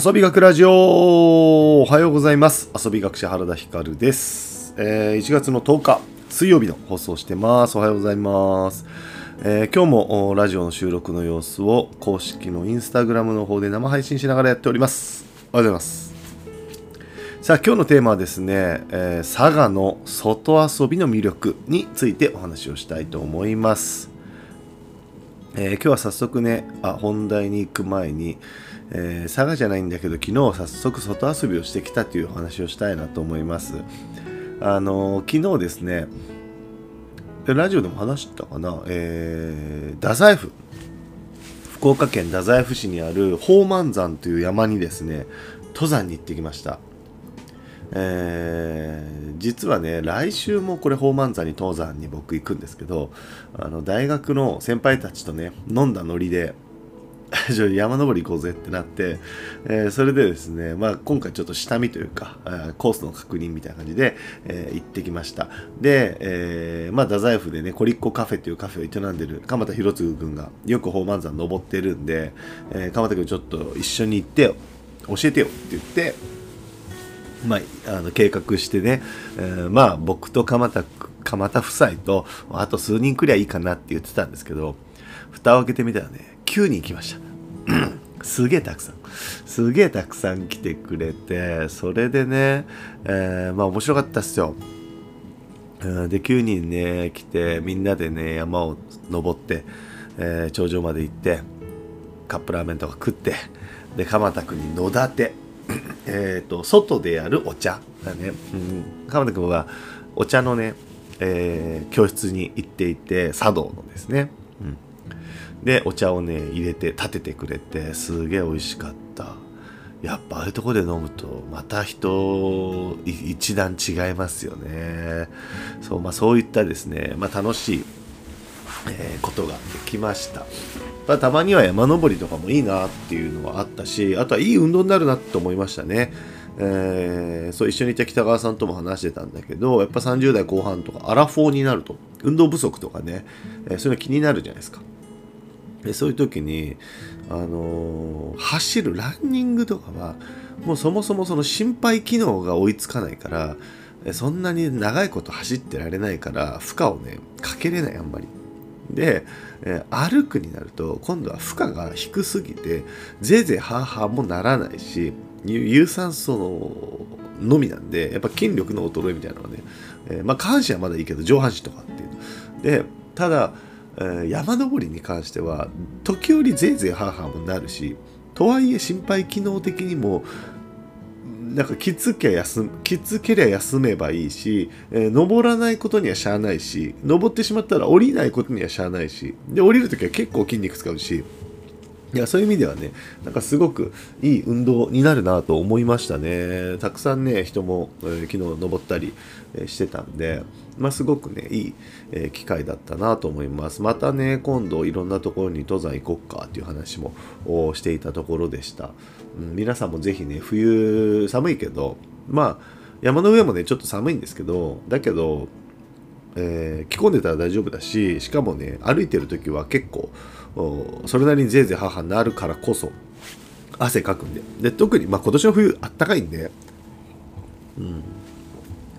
遊び学ラジオ。おはようございます。遊び学者原田光です、えー、1月の10日水曜日の放送してます。おはようございます、えー、今日もラジオの収録の様子を公式のインスタグラムの方で生配信しながらやっております。おはようございます。さあ今日のテーマはですね、えー、佐賀の外遊びの魅力についてお話をしたいと思います。えー、今日は早速ねあ本題に行く前に、えー、佐賀じゃないんだけど昨日早速外遊びをしてきたというお話をしたいなと思います。あのー、昨日ですねラジオでも話したかな、えー、太宰府。福岡県太宰府市にある宝満山という山にですね登山に行ってきました。えー、実はね来週もこれ宝満山に登山に僕行くんですけどあの大学の先輩たちとね飲んだノリで山登り行こうぜってなって、えー、それでですね、まあ、今回ちょっと下見というかえ、コースの確認みたいな感じで、えー、行ってきました。で、えー、まあ、太宰府でね、コリッコカフェっていうカフェを営んでる鎌田博次君がよく宝満山登ってるんで、えー、鎌田君ちょっと一緒に行ってよ、教えてよって言って、まあ、あの計画してね、えー、まあ僕と鎌田鎌田夫妻とあと数人くりゃいいかなって言ってたんですけど蓋を開けてみたらね9人来ました。すげえたくさん。すげえたくさん来てくれてそれでね、えー、まあ面白かったっすよ。で9人ね来てみんなでね山を登って、えー、頂上まで行ってカップラーメンとか食ってで鎌田君に野立て えっと外でやるお茶だね、うん、鎌田君はお茶のね、えー、教室に行っていて茶道のですね、うん、でお茶をね入れて立ててくれてすげえ美味しかったやっぱああいうとこで飲むとまた人一段違いますよねそうまあそういったですね、まあ、楽しい、えー、ことができましたたまには山登りとかもいいなっていうのはあったしあとはいい運動になるなって思いましたね。えー、そう一緒にいた北川さんとも話してたんだけどやっぱ30代後半とかアラフォーになると運動不足とかね、えー、そういうの気になるじゃないですか。でそういう時に、あのー、走るランニングとかはもうそもそもその心肺機能が追いつかないからそんなに長いこと走ってられないから負荷をねかけれないあんまり。で、えー、歩くになると今度は負荷が低すぎてぜいぜいハーハーもならないし有酸素ののみなんでやっぱ筋力の衰えみたいなのがね、えー、まあ下半身はまだいいけど上半身とかっていうでただ、山登りに関しては時折ぜいぜいハーハーもなるしとはいえ心配機能的にもなんかきつけ休きつけりゃ休めばいいし、えー、登らないことにはしゃあないし登ってしまったら降りないことにはしゃあないしで降りるときは結構筋肉使うしいやそういう意味ではねなんかすごくいい運動になるなと思いましたね。たくさんね人も、えー、昨日登ったり、えー、してたんで、まあ、すごくねいい、えー、機会だったなと思います。またね今度いろんなところに登山行こっかっていう話もしていたところでした、うん、皆さんもぜひね冬寒いけどまあ山の上もねちょっと寒いんですけどだけどえー、着込んでたら大丈夫だししかもね歩いてる時は結構それなりにぜいぜい母になるからこそ汗かくんでで特に、まあ、今年の冬あったかいんで、うん、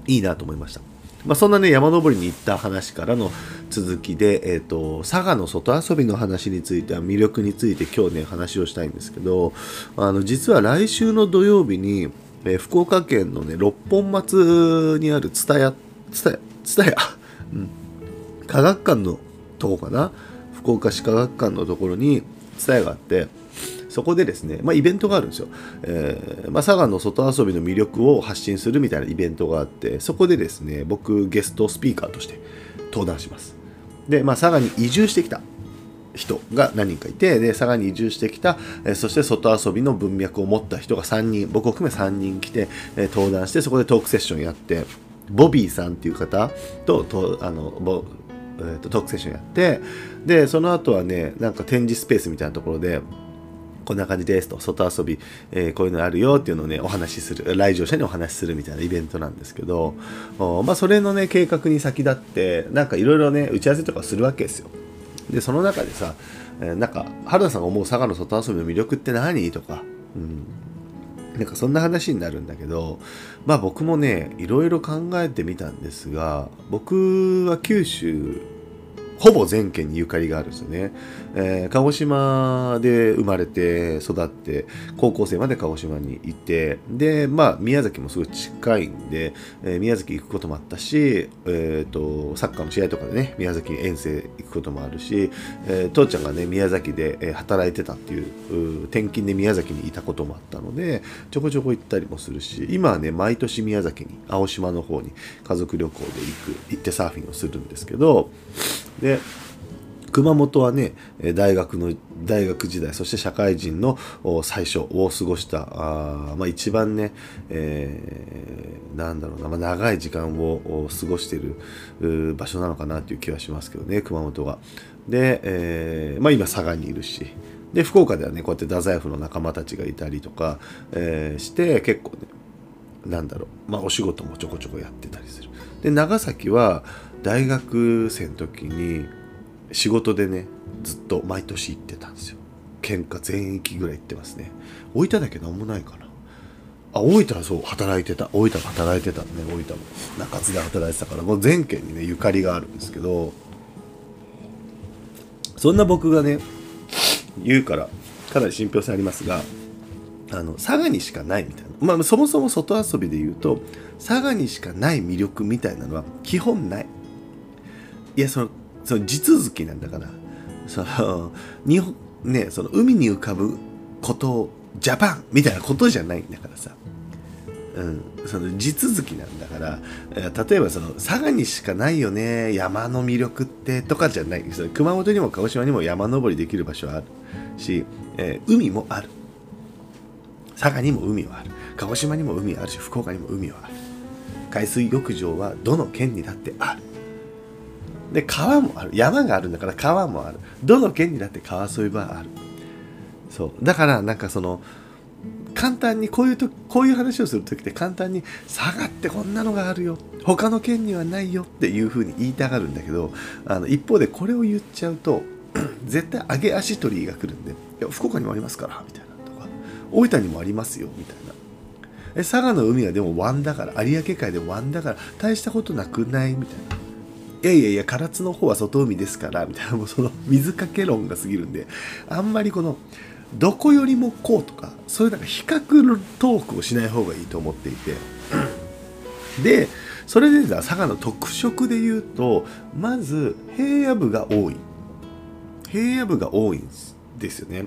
いいなと思いました。まあ、そんなね山登りに行った話からの続きで、えーと、佐賀の外遊びの話については魅力について今日ね話をしたいんですけどあの実は来週の土曜日に、えー、福岡県のね六本松にある蔦屋蔦屋蔦屋、うん、科学館のとこかな？福岡市科学館のところに伝えがあってそこでですね、まあ、イベントがあるんですよ、えーまあ、佐賀の外遊びの魅力を発信するみたいなイベントがあってそこでですね僕ゲストスピーカーとして登壇します。で、まあ、佐賀に移住してきた人が何人かいてで佐賀に移住してきた、えー、そして外遊びの文脈を持った人が3人僕を含め3人来て、えー、登壇してそこでトークセッションやってボビーさんっていう方ととあのえーと、トークセッションやってでその後はねなんか展示スペースみたいなところでこんな感じですと外遊び、えー、こういうのあるよっていうのをねお話しする来場者にお話しするみたいなイベントなんですけどまあそれのね計画に先立ってなんかいろいろね打ち合わせとかするわけですよ。でその中でさ、えー、なんか原田さんが思う佐賀の外遊びの魅力って何とか、うん。なんかそんな話になるんだけどまあ僕もねいろいろ考えてみたんですが僕は九州ほぼ全県にゆかりがあるんですよね。えー、鹿児島で生まれて育って、高校生まで鹿児島にいて、で、まあ、宮崎もすごい近いんで、えー、宮崎行くこともあったし、えっ、ー、と、サッカーの試合とかでね、宮崎遠征行くこともあるし、え、父ちゃんがね、宮崎で、働いてたっていう、転勤で宮崎にいたこともあったので、ちょこちょこ行ったりもするし、今はね、毎年宮崎に、青島の方に家族旅行で行く、行ってサーフィンをするんですけど、で熊本はね大学の大学時代そして社会人の最初を過ごしたあ、まあ、一番ね、えー、なんだろうな、まあ、長い時間を過ごしている場所なのかなという気はしますけどね熊本は。で、えーまあ、今佐賀にいるしで福岡ではねこうやって太宰府の仲間たちがいたりとか、えー、して結構ねなんだろう、まあ、お仕事もちょこちょこやってたりする。で長崎は大学生の時に仕事でねずっと毎年行ってたんですよ。喧嘩全域ぐらい行ってますね。大分だけなんもないかな。あ大分はそう働いてた。大分が働いてたね大分も。中津で働いてたからもう全県にねゆかりがあるんですけどそんな僕がね言うからかなり信憑性ありますがあの佐賀にしかないみたいな、まあ、そもそも外遊びで言うと佐賀にしかない魅力みたいなのは基本ない。いやそのその地続きなんだからその日本ねその海に浮かぶことジャパンみたいなことじゃないんだからさ、うん、その地続きなんだから例えばその佐賀にしかないよね山の魅力ってとかじゃない。その熊本にも鹿児島にも山登りできる場所はあるし、えー、海もある。佐賀にも海はある。鹿児島にも海はあるし福岡にも海はある。海水浴場はどの県にだってある。で川もある。山があるんだから川もある。どの県にだって川沿いはある。そう。だからなんかその簡単にこういうとこういう話をする時って簡単に佐賀ってこんなのがあるよ。他の県にはないよ。っていうふうに言いたがるんだけどあの一方でこれを言っちゃうと 絶対上げ足取りが来るんでいや福岡にもありますからみたいなとか大分にもありますよみたいな。え佐賀の海はでも湾だから有明海で湾だから大したことなくない？みたいな。いやいやいや唐津の方は外海ですからみたいなもうその水かけ論が過ぎるんであんまりこのどこよりもこうとかそういうなんか比較トークをしない方がいいと思っていてでそれでじゃ佐賀の特色で言うとまず平野部が多い。平野部が多いんですですよね。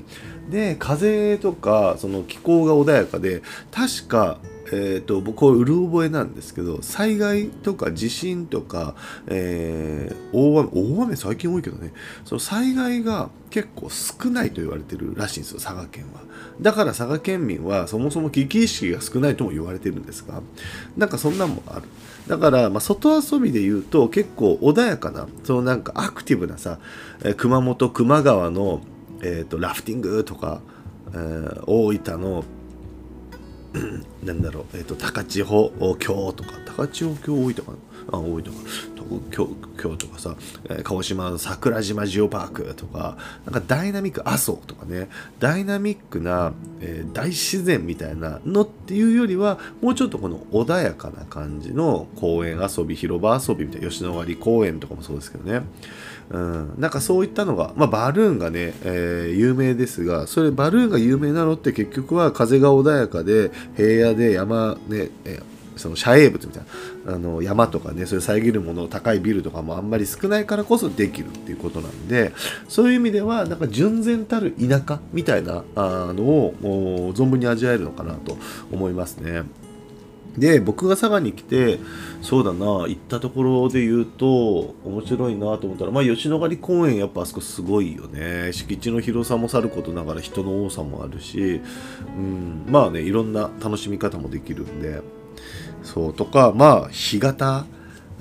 で風とかその気候が穏やかで確かえーと、僕はうる覚えなんですけど災害とか地震とか、えー、大雨大雨最近多いけどね。その災害が結構少ないと言われてるらしいんですよ佐賀県は。だから佐賀県民はそもそも危機意識が少ないとも言われてるんですがなんかそんなんもある。だから、まあ、外遊びで言うと結構穏やかなそのなんかアクティブなさ、え熊本球磨川の、えーと、ラフティングとか、えー、大分のなんだろう、えっ、ー、と、高千穂峡とか、高千穂峡多いとか、あ、多いと、京京とかさ、え、鹿児島の桜島ジオパークとか、なんかダイナミック、阿蘇とかね、ダイナミックな、えー、大自然みたいなのっていうよりは、もうちょっとこの穏やかな感じの公園遊び、広場遊びみたいな、吉野ヶ里公園とかもそうですけどね、うん、なんかそういったのが、まあ、バルーンがね、えー、有名ですがそれバルーンが有名なのって結局は風が穏やかで平野で山ね、えーその遮影物みたいなあの山とかねそういう遮るもの高いビルとかもあんまり少ないからこそできるっていうことなんでそういう意味ではなんか純然たる田舎みたいなあのを存分に味わえるのかなと思いますね。で僕が佐賀に来てそうだな行ったところで言うと面白いなと思ったらまあ吉野ヶ里公園やっぱあそこすごいよね敷地の広さもさることながら人の多さもあるし、うん、まあねいろんな楽しみ方もできるんでそうとかまあ干潟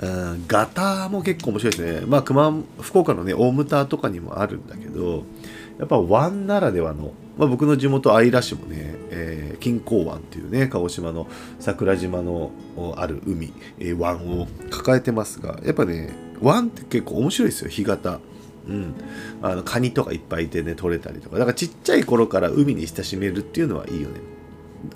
うん、ガタも結構面白いですね。まあ、熊、福岡のね、大牟田とかにもあるんだけど、やっぱ湾ならではの、まあ、僕の地元姶良市もね、えー、金港湾っていうね鹿児島の桜島のある海、えー、湾を抱えてますがやっぱね湾って結構面白いですよ干潟。うん、あのカニとかいっぱいいてね取れたりとか。だからちっちゃい頃から海に親しめるっていうのはいいよね。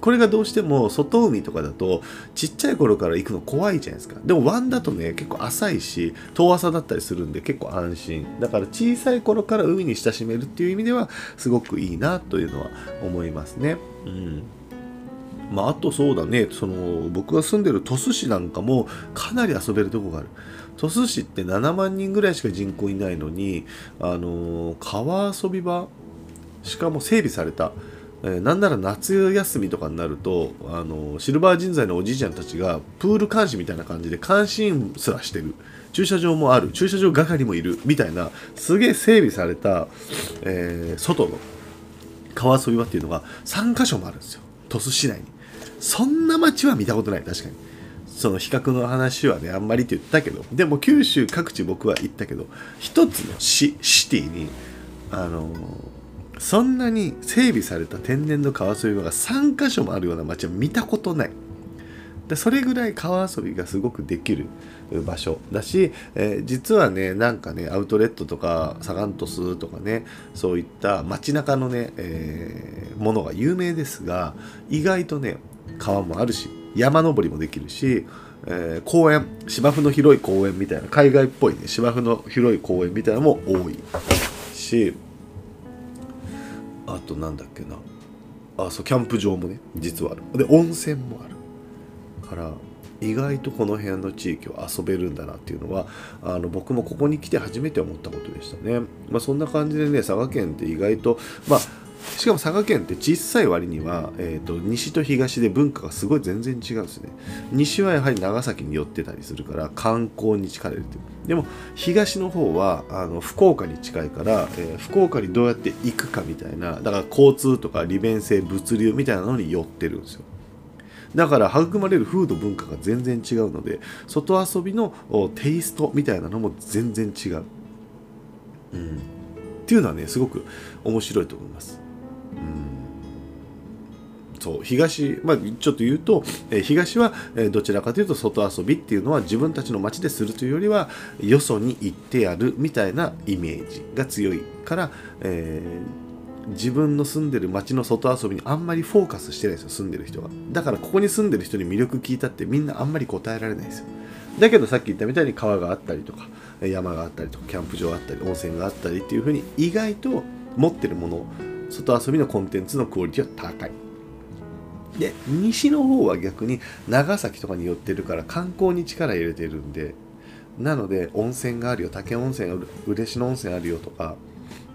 これがどうしても外海とかだとちっちゃい頃から行くの怖いじゃないですか。でも湾だとね結構浅いし遠浅だったりするんで結構安心。だから小さい頃から海に親しめるっていう意味ではすごくいいなというのは思いますね。うん。まあ、あとそうだね。その僕が住んでる鳥栖市なんかもかなり遊べるとこがある。鳥栖市って7万人ぐらいしか人口いないのにあの川遊び場しかも整備された。えー、なんなら夏休みとかになるとあのシルバー人材のおじいちゃんたちがプール監視みたいな感じで監視員すらしてる。駐車場もある。駐車場係もいるみたいなすげえ整備された、えー、外の川遊び場っていうのが3か所もあるんですよ。鳥栖市内に。そんな街は見たことない。確かに。その比較の話はねあんまりって言ったけど。でも九州各地僕は行ったけど一つの市シティにあのそんなに整備された天然の川遊び場が3か所もあるような街は見たことない。でそれぐらい川遊びがすごくできる場所だし、えー、実はねなんかねアウトレットとかサガン鳥栖とかねそういった街中のね、えー、ものが有名ですが意外とね川もあるし山登りもできるし、えー、公園芝生の広い公園みたいな海外っぽいね芝生の広い公園みたいなのも多いしあとなんだっけな。あそうキャンプ場もね実はある。で温泉もある。から意外とこの辺の地域を遊べるんだなっていうのはあの僕もここに来て初めて思ったことでしたね。まあ、そんな感じでね佐賀県って意外とまあしかも佐賀県って小さい割には、えーと、西と東で文化がすごい全然違うんですね。西はやはり長崎に寄ってたりするから観光に近れるという。でも東の方はあの福岡に近いから、えー、福岡にどうやって行くかみたいなだから交通とか利便性物流みたいなのに寄ってるんですよ。だから育まれる風土文化が全然違うので外遊びのテイストみたいなのも全然違う、うん、っていうのはねすごく面白いと思います。そう東、まあ、ちょっと言うと、え、東は、え、どちらかというと外遊びっていうのは自分たちの街でするというよりはよそに行ってやるみたいなイメージが強いから、えー、自分の住んでる街の外遊びにあんまりフォーカスしてないですよ住んでる人がだからここに住んでる人に魅力聞いたってみんなあんまり答えられないですよ。だけどさっき言ったみたいに川があったりとか山があったりとかキャンプ場があったり温泉があったりっていう風に意外と持ってるもの外遊びのコンテンツのクオリティは高い。で西の方は逆に長崎とかに寄ってるから観光に力入れてるんでなので温泉があるよ竹温泉嬉野温泉あるよとか、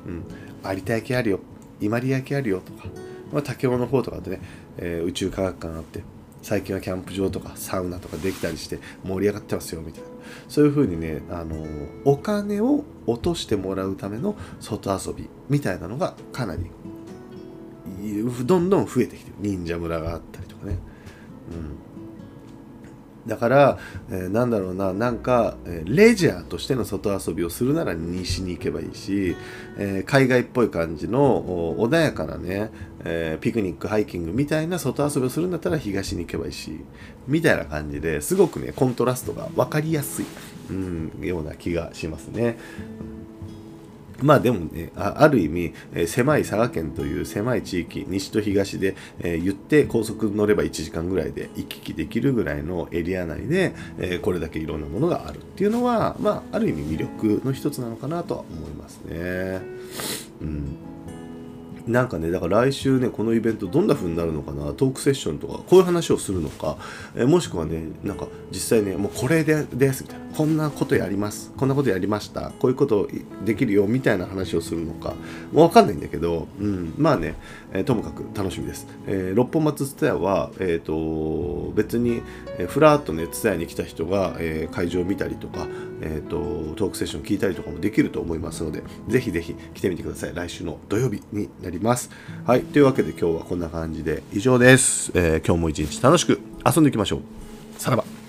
うん、有田焼あるよ伊万里焼あるよとか、まあ、竹雄の方とかでね、えー、宇宙科学館あって最近はキャンプ場とかサウナとかできたりして盛り上がってますよみたいな。そういう風にね、あのお金を落としてもらうための外遊びみたいなのがかなりどんどん増えてきてる。忍者村があったりとかね、うん、だから、えー、なんだろうな。なんか、えー、レジャーとしての外遊びをするなら西に行けばいいし、えー、海外っぽい感じの穏やかなね、えピクニックハイキングみたいな外遊びをするんだったら東に行けばいいしみたいな感じですごくねコントラストが分かりやすい、うん、ような気がしますね。まあでもね、ある意味、えー、狭い佐賀県という狭い地域、西と東で、えー、言って高速乗れば1時間ぐらいで行き来できるぐらいのエリア内で、えー、これだけいろんなものがあるっていうのは、まあ、ある意味魅力の一つなのかなとは思いますね。うんなんかね、だから来週ね、このイベントどんな風になるのかな、トークセッションとか、こういう話をするのか、えもしくはね、なんか実際ね、もうこれでですみたいな、こんなことやります、こんなことやりました、こういうことできるよみたいな話をするのか、もうわかんないんだけど、うん、まあね、え、ともかく楽しみです。えー、六本松ツタヤは、えーと、別に、えー、ふらっとね、ツタヤに来た人が、えー、会場を見たりとか、えーと、トークセッション聞いたりとかもできると思いますので、ぜひぜひ来てみてください。来週の土曜日になりります。はい、というわけで今日はこんな感じで以上です。えー、今日も一日楽しく遊んでいきましょう。さらば。